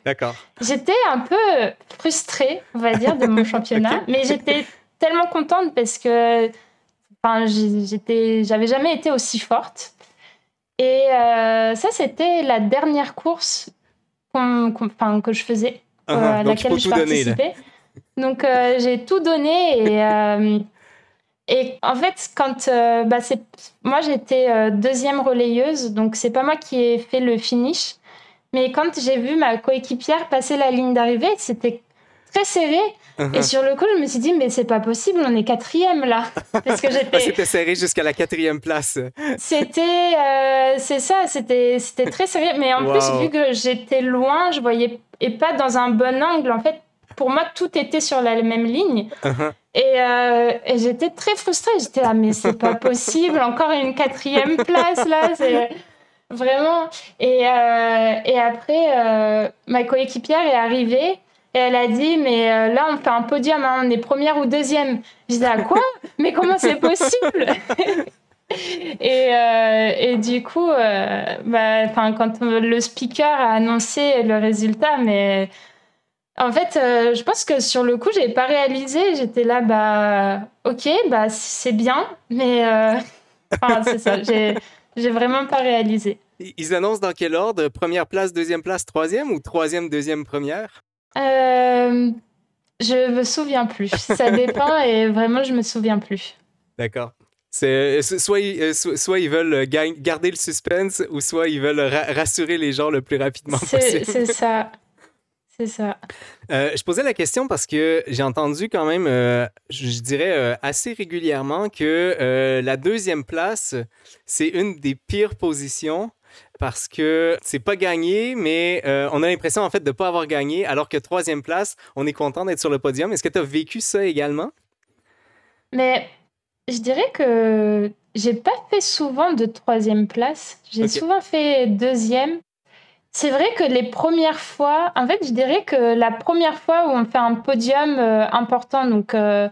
j'étais un peu frustrée, on va dire, de mon championnat, mais j'étais tellement contente parce que enfin, j'avais jamais été aussi forte. Et euh, ça, c'était la dernière course que je faisais, uh-huh. euh, à laquelle je participais. donc, euh, j'ai tout donné et et en fait, quand euh, bah, moi j'étais euh, deuxième relayeuse, donc c'est pas moi qui ai fait le finish. Mais quand j'ai vu ma coéquipière passer la ligne d'arrivée, c'était très serré. Uh-huh. Et sur le coup, je me suis dit, mais c'est pas possible, on est quatrième là. Parce que j'étais. c'était serré jusqu'à la quatrième place. c'était. Euh, c'est ça, c'était, c'était très serré. Mais en plus, vu que j'étais loin, je voyais. Et pas dans un bon angle, en fait, pour moi, tout était sur la même ligne. Uh-huh. Euh, et, j'étais très frustrée. J'étais là, mais c'est pas possible. Encore une quatrième place là. C'est vraiment. Et, euh, et après, euh, ma coéquipière est arrivée. Et elle a dit, mais là, on fait un podium, hein, on est première ou deuxième. Je disais, à quoi? Mais comment c'est possible? Et, et, du coup, bah, quand le speaker a annoncé le résultat, mais en fait, euh, je pense que sur le coup, j'ai pas réalisé. J'étais là, bah, ok, bah, c'est bien, mais euh, c'est ça. J'ai, vraiment pas réalisé. Ils annoncent dans quel ordre? Première place, deuxième place, troisième ou troisième, deuxième, première? Euh, Je me souviens plus. Ça dépend et vraiment, je me souviens plus. D'accord. C'est, soit, ils, soit, ils veulent garder le suspense ou soit ils veulent rassurer les gens le plus rapidement possible. C'est ça. C'est ça. Euh, je posais la question parce que j'ai entendu quand même, euh, je dirais euh, assez régulièrement, que la deuxième place, c'est une des pires positions parce que c'est pas gagné, mais on a l'impression en fait de ne pas avoir gagné, alors que troisième place, on est content d'être sur le podium. Est-ce que tu as vécu ça également? Mais je dirais que j'ai pas fait souvent de troisième place. J'ai souvent fait deuxième. C'est vrai que les premières fois, en fait, je dirais que la première fois où on fait un podium euh, important, donc euh,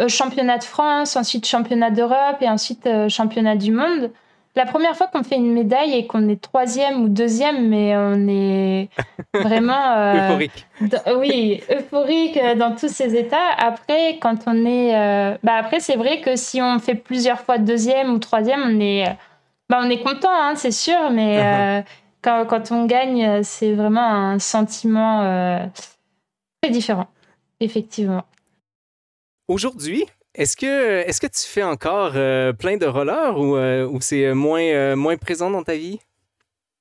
euh, championnat de France, ensuite championnat d'Europe et ensuite championnat du monde, la première fois qu'on fait une médaille et qu'on est troisième ou deuxième, mais on est vraiment euphorique. oui, euphorique dans tous ces états. Après, quand on est, bah après c'est vrai que si on fait plusieurs fois deuxième ou troisième, on est, bah on est content, hein, c'est sûr, mais uh-huh quand, on gagne, euh, c'est vraiment un sentiment euh, très différent, effectivement. Aujourd'hui, est-ce que, est que tu fais encore euh, plein de rollers ou, c'est moins, moins présent dans ta vie?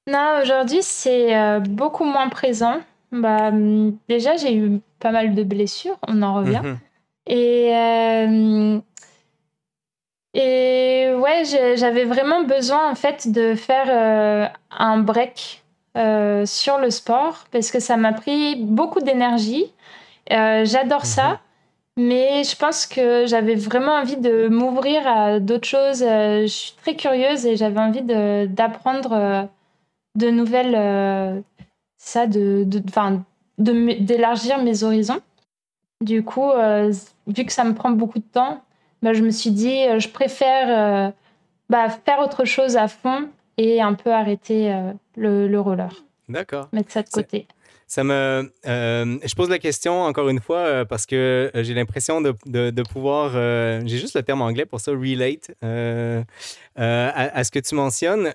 Non, aujourd'hui, c'est beaucoup moins présent. Bah, hum, déjà, j'ai eu pas mal de blessures, on en revient. Mhm. Et et ouais, j'avais vraiment besoin en fait de faire euh, un break euh, sur le sport parce que ça m'a pris beaucoup d'énergie. Euh, j'adore ça, mhm. mais je pense que j'avais vraiment envie de m'ouvrir à d'autres choses. je suis très curieuse et j'avais envie d'apprendre de, nouvelles, ça, de, d'élargir mes horizons. Du coup, vu que ça me prend beaucoup de temps, bah, je me suis dit, euh, je préfère euh, bah, faire autre chose à fond et un peu arrêter euh, le, le, roller. D'accord. Mettre ça de côté. Ça me, je pose la question encore une fois parce que j'ai l'impression de, de, pouvoir, j'ai juste le terme anglais pour ça, relate à, ce que tu mentionnes.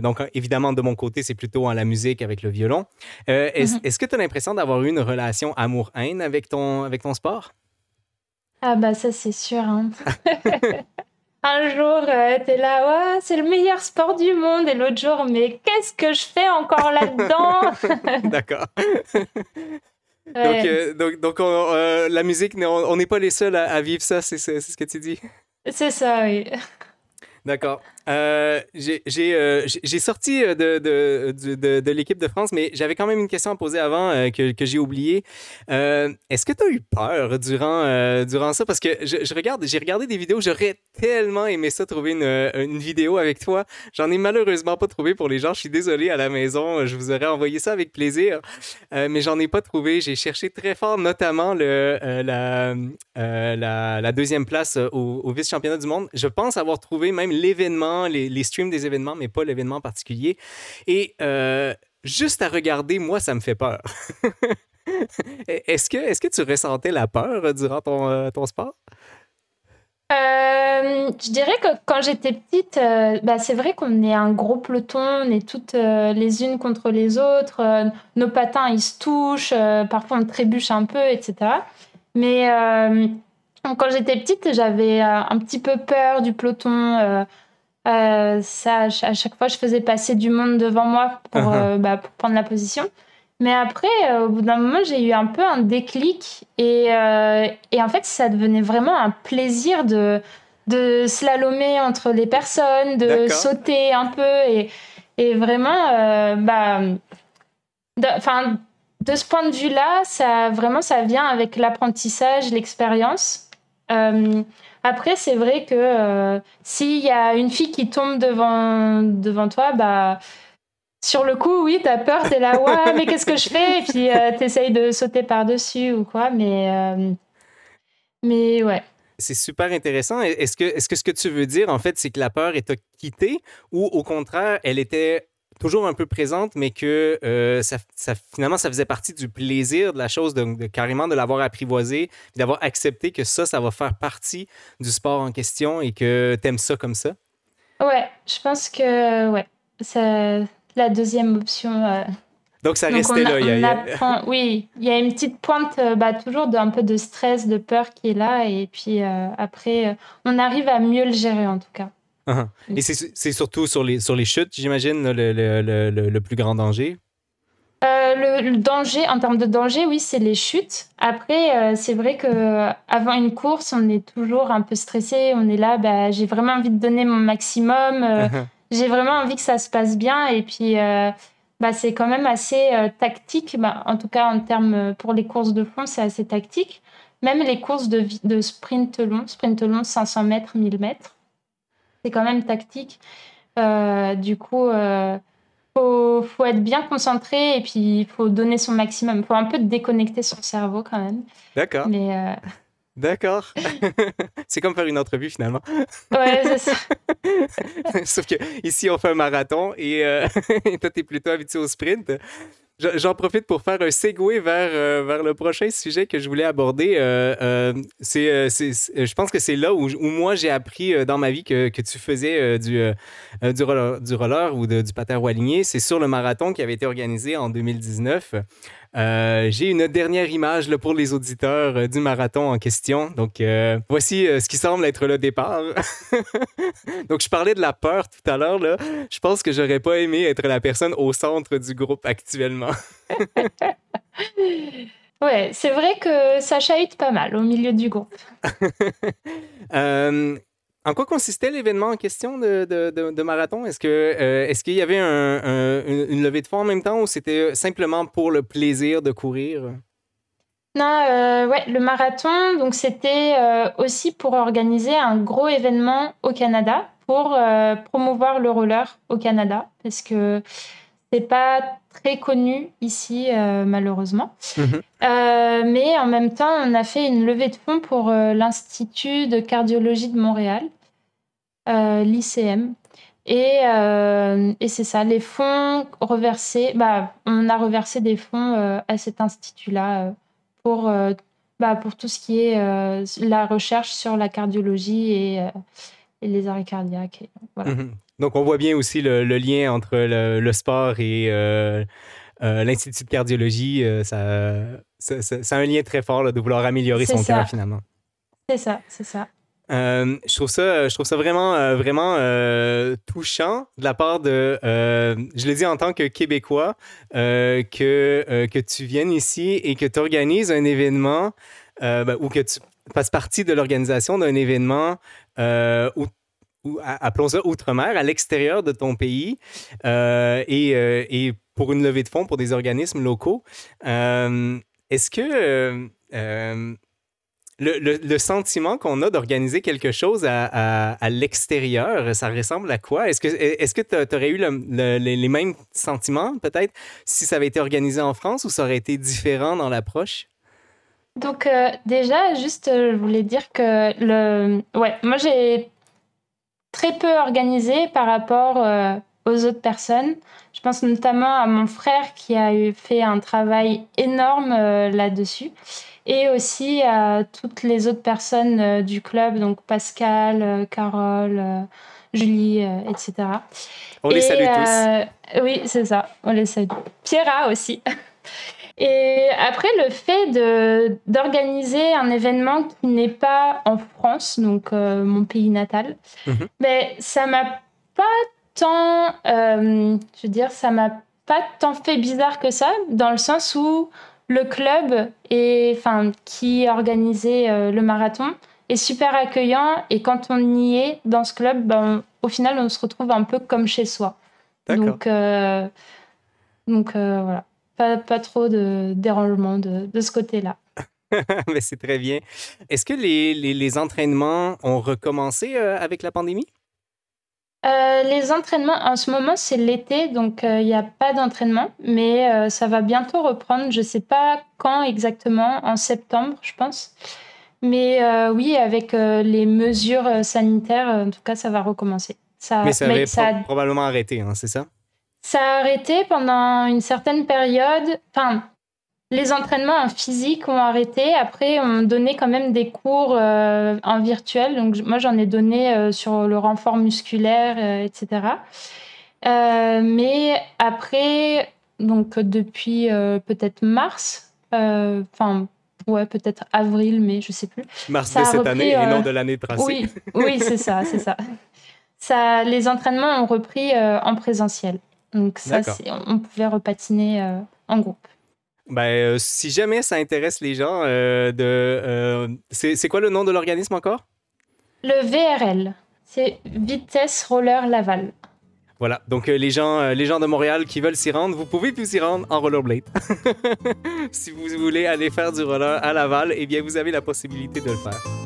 donc, évidemment, de mon côté, c'est plutôt en la musique avec le violon. Est-ce mm-hmm. est que tu as l'impression d'avoir eu une relation amour-haine avec ton, avec ton sport? Ah bah ça c'est sûr. Hein. Un jour, euh, t'es là, ouais, c'est le meilleur sport du monde. Et l'autre jour, mais qu'est-ce que je fais encore là-dedans D'accord. Donc, euh, donc, donc euh, la musique, on n'est pas les seuls à, à vivre ça, c'est ce que tu dis? C'est ça, oui. D'accord. Euh, euh, j'ai sorti euh, de, l'équipe de France, mais j'avais quand même une question à poser avant que, j'ai oubliée. Est-ce que tu as eu peur durant, durant ça? Parce que je, regarde, j'ai regardé des vidéos, j'aurais tellement aimé ça, trouver une, vidéo avec toi. J'en ai malheureusement pas trouvé pour les gens. Je suis désolé à la maison, je vous aurais envoyé ça avec plaisir, mais j'en ai pas trouvé. J'ai cherché très fort, notamment la, deuxième place au vice-championnat du monde. Je pense avoir trouvé même l'événement, les, streams des événements, mais pas l'événement particulier. Et euh, juste à regarder, moi, ça me fait peur. est-ce, que, est-ce que tu ressentais la peur durant ton, euh, ton sport? Euh, je dirais que quand j'étais petite, bah, c'est vrai qu'on est un gros peloton, on est toutes les unes contre les autres, nos patins ils se touchent, parfois on trébuche un peu, etc. Mais quand j'étais petite, j'avais euh, un petit peu peur du peloton. Euh, euh, ça, à chaque fois, je faisais passer du monde devant moi pour, uh-huh. bah, pour prendre la position. Mais après, au bout d'un moment, j'ai eu un peu un déclic. Et, et, en fait, ça devenait vraiment un plaisir de, de slalomer entre les personnes, de sauter un peu. Et, et vraiment, bah, de, de ce point de vue-là, ça, vraiment, ça vient avec l'apprentissage, l'expérience. Euh, après, c'est vrai que euh, s'il y a une fille qui tombe devant, devant toi, bah, sur le coup, oui, t'as peur, t'es là, ouais, mais qu'est-ce que je fais? Et puis, euh, t'essayes de sauter par-dessus ou quoi, mais, mais ouais. C'est super intéressant. Est-ce que, est -ce que ce que tu veux dire, en fait, c'est que la peur est quittée ou au contraire, elle était toujours un peu présente, mais que euh, ça, finalement, ça faisait partie du plaisir de la chose, de, carrément de l'avoir apprivoisé, d'avoir accepté que ça, ça va faire partie du sport en question et que tu aimes ça comme ça? Ouais, je pense que ouais, c'est la deuxième option. Euh. Donc ça restait là. oui, il y a une petite pointe euh, bah, toujours d'un peu de stress, de peur qui est là, et puis après, on arrive à mieux le gérer en tout cas. Uh-huh. Et c'est surtout sur les, sur les chutes, j'imagine, le, le, le, le, plus grand danger? Euh, le, danger, en termes de danger, oui, c'est les chutes. Après, euh, c'est vrai que avant une course, on est toujours un peu stressé. On est là, bah, j'ai vraiment envie de donner mon maximum. Euh, uh-huh. J'ai vraiment envie que ça se passe bien. Et puis, bah, c'est quand même assez tactique. Bah, en tout cas, en termes pour les courses de fond, c'est assez tactique. même les courses de, de sprint long, sprint long 500 mètres, 1000 mètres, c'est quand même tactique. du coup, faut, faut être bien concentré et puis il faut donner son maximum. Il faut un peu déconnecter son cerveau quand même. D'accord. Mais euh, D'accord. c'est comme faire une entrevue finalement. Ouais, c'est ça. Sauf que ici on fait un marathon et, euh, toi tu es plutôt habitué au sprint. J'en profite pour faire un segue vers, euh, vers le prochain sujet que je voulais aborder. Euh, euh, c'est, je pense que c'est là où, où moi j'ai appris dans ma vie que, que tu faisais du, du, roller, du roller ou du patin aligné. C'est sur le marathon qui avait été organisé en 2019. Euh, j'ai une dernière image là, pour les auditeurs euh, du marathon en question. Donc, euh, voici ce qui semble être le départ. Donc, je parlais de la peur tout à l'heure. Je pense que j'aurais pas aimé être la personne au centre du groupe actuellement. ouais, c'est vrai que ça chahute pas mal au milieu du groupe. En quoi consistait l'événement en question de, marathon? Est-ce euh, est-ce qu'il y avait une levée de fonds en même temps ou c'était simplement pour le plaisir de courir? Non, euh, ouais, le marathon, donc c'était euh, aussi pour organiser un gros événement au Canada pour promouvoir le roller au Canada parce que c'est pas très connu ici malheureusement. Mhm. mais en même temps, on a fait une levée de fonds pour l'Institut de cardiologie de Montréal euh, l'ICM. Et, euh, et c'est ça, les fonds reversés, bah, on a reversé des fonds euh, à cet institut-là pour, bah, pour tout ce qui est la recherche sur la cardiologie et, et les arrêts cardiaques. voilà. Mhm. Donc, on voit bien aussi le, lien entre le, sport et l'Institut de cardiologie. ça, ça, a un lien très fort de vouloir améliorer son cœur, finalement. C'est ça, c'est ça. Euh, je trouve ça, je trouve ça vraiment, euh, vraiment euh, touchant de la part de, je le dis en tant que Québécois, que, que tu viennes ici et que tu organises un événement ben, ou que tu fasses partie de l'organisation d'un événement ou, appelons ça outre-mer, à l'extérieur de ton pays et, et, pour une levée de fonds pour des organismes locaux. Est-ce que le, sentiment qu'on a d'organiser quelque chose à, l'extérieur, ça ressemble à quoi? Est-ce que que tu aurais eu les, mêmes sentiments, peut-être, si ça avait été organisé en France ou ça aurait été différent dans l'approche? Donc, euh, déjà, juste, euh, je voulais dire que le. Ouais, moi, j'ai très peu organisé par rapport euh, aux autres personnes. Je pense notamment à mon frère qui a fait un travail énorme là-dessus et aussi à toutes les autres personnes euh, du club, donc Pascal, euh, Carole, euh, Julie, etc. On les salue tous. Oui, c'est ça, on les salue. Pierra aussi. Et après, le fait d'organiser un événement qui n'est pas en France, donc mon pays natal, mhm. ben, ça m'a pas tant, je veux dire, ça m'a pas tant fait bizarre que ça, dans le sens où le club et enfin, qui organisait euh, le marathon est super accueillant et quand on y est dans ce club, ben, au final, on se retrouve un peu comme chez soi. Donc, euh, donc euh, voilà, pas, pas, trop de dérangement de, de ce côté-là. Mais c'est très bien. Est-ce que les, les, les, entraînements ont recommencé avec la pandémie? Euh, les entraînements, en ce moment, c'est l'été, donc il n'y a pas d'entraînement, mais ça va bientôt reprendre. Je ne sais pas quand exactement, en septembre, je pense. Mais oui, avec les mesures sanitaires, en tout cas, ça va recommencer. Ça, mais ça avait probablement arrêté, hein, c'est ça? Ça a arrêté pendant une certaine période. Enfin, les entraînements en physique ont arrêté. Après, on donnait quand même des cours euh, en virtuel. Donc, moi, j'en ai donné euh, sur le renfort musculaire, euh, etc. mais après, donc depuis peut-être mars, enfin, ouais, peut-être avril, mais je sais plus. Mars de cette année et non de l'année tracée. Oui, oui c'est ça, c'est ça. ça. Les entraînements ont repris en présentiel. Donc, ça, on pouvait repatiner en groupe. Ben, euh, si jamais ça intéresse les gens, euh, de, euh, c'est quoi le nom de l'organisme encore? Le VRL. C'est Vitesse Roller Laval. Voilà, donc euh, les, gens, euh, les gens de Montréal qui veulent s'y rendre, vous pouvez plus s'y rendre en rollerblade. si vous voulez aller faire du roller à Laval, eh bien vous avez la possibilité de le faire.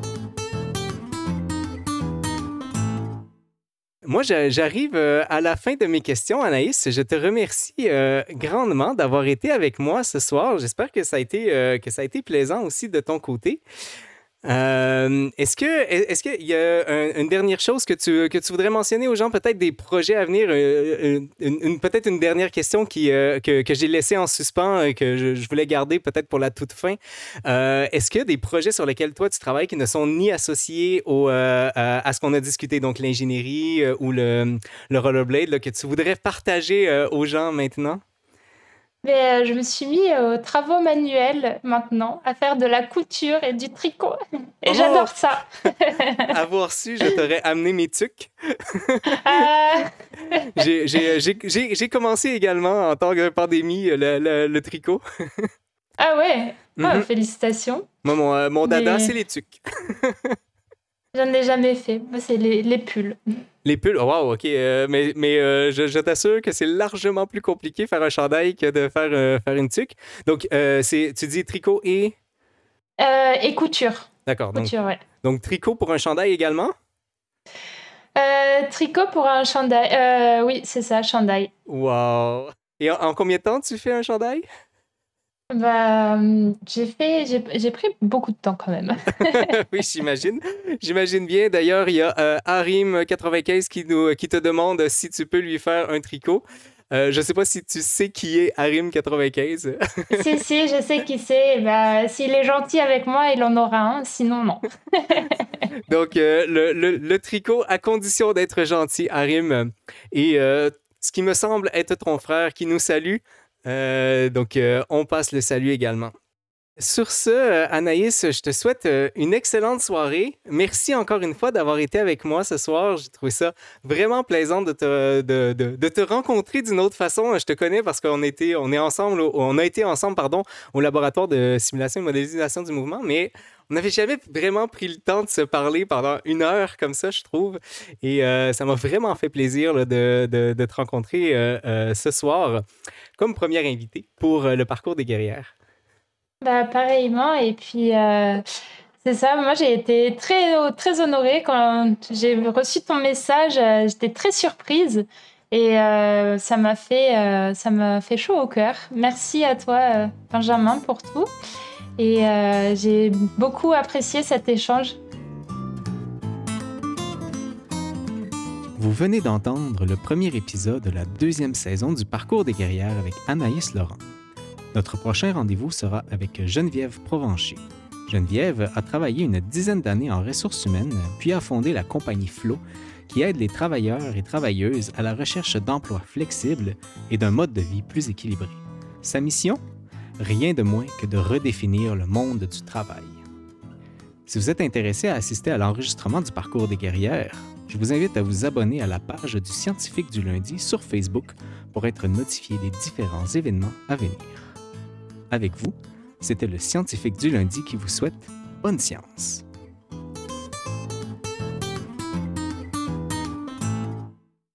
Moi, j'arrive euh, à la fin de mes questions, Anaïs. Je te remercie grandement d'avoir été avec moi ce soir. J'espère que ça a été que ça a été plaisant aussi de ton côté. Euh, est-ce que est-ce qu'il y a une dernière chose que tu, que tu voudrais mentionner aux gens, peut-être des projets à venir, euh, une, peut-être une dernière question qui, euh, que, que j'ai laissée en suspens et que je, voulais garder peut-être pour la toute fin. est-ce a des projets sur lesquels toi tu travailles qui ne sont ni associés au, à, ce qu'on a discuté, donc l'ingénierie ou le, le rollerblade, que tu voudrais partager aux gens maintenant? Mais euh, je me suis mis aux travaux manuels maintenant, à faire de la couture et du tricot. Et oh! j'adore ça. Avoir su, je t'aurais amené mes tucs. Ah! J'ai commencé également en tant que pandémie le, le, tricot. ah ouais, ah, mhm. félicitations. Moi, mon, euh, mon dada, c'est les tucs. J'en ai jamais fait. C'est les, les, pulls. Les pulls, oh, wow, ok. Euh, mais mais euh, je, je t'assure que c'est largement plus compliqué faire un chandail que de faire, euh, faire une tuque. Donc, c'est, tu dis tricot et? et couture. D'accord. Donc, ouais. donc, tricot pour un chandail également? tricot pour un chandail. oui, c'est ça, chandail. Wow. Et en combien de temps tu fais un chandail? Bah, hum, j'ai fait, j'ai pris beaucoup de temps quand même. oui, j'imagine. J'imagine bien. D'ailleurs, il y a euh, Arim95 qui, nous, qui te demande si tu peux lui faire un tricot. Euh, je ne sais pas si tu sais qui est Arim95. si, si, je sais qui c'est. Bah, S'il est gentil avec moi, il en aura un. Sinon, non. Donc, euh, le, le, le, tricot, à condition d'être gentil, Arim. Et ce qui me semble être ton frère qui nous salue. Euh, donc, euh, on passe le salut également. Sur ce, euh, Anaïs, je te souhaite une excellente soirée. Merci encore une fois d'avoir été avec moi ce soir. J'ai trouvé ça vraiment plaisant de te, de, de, te rencontrer d'une autre façon. Je te connais parce qu'on était, on est ensemble, on a été ensemble, pardon, au laboratoire de simulation et modélisation du mouvement, mais on n'avait jamais vraiment pris le temps de se parler pendant une heure comme ça, je trouve. Et ça m'a vraiment fait plaisir de, te rencontrer ce soir comme première invitée pour euh, le parcours des guerrières? Bah, pareillement. Et puis, euh, c'est ça. Moi, j'ai été très, très honorée quand j'ai reçu ton message. Euh, j'étais très surprise. Et ça m'a fait, ça m'a fait chaud au cœur. Merci à toi, Benjamin, pour tout. Et j'ai beaucoup apprécié cet échange. Vous venez d'entendre le premier épisode de la deuxième saison du Parcours des guerrières avec Anaïs Laurent. Notre prochain rendez-vous sera avec Geneviève Provencher. Geneviève a travaillé une dizaine d'années en ressources humaines, puis a fondé la compagnie Flow, qui aide les travailleurs et travailleuses à la recherche d'emplois flexibles et d'un mode de vie plus équilibré. Sa mission? Rien de moins que de redéfinir le monde du travail. Si vous êtes intéressé à assister à l'enregistrement du parcours des guerrières, je vous invite à vous abonner à la page du Scientifique du lundi sur Facebook pour être notifié des différents événements à venir. Avec vous, c'était le Scientifique du lundi qui vous souhaite bonne science.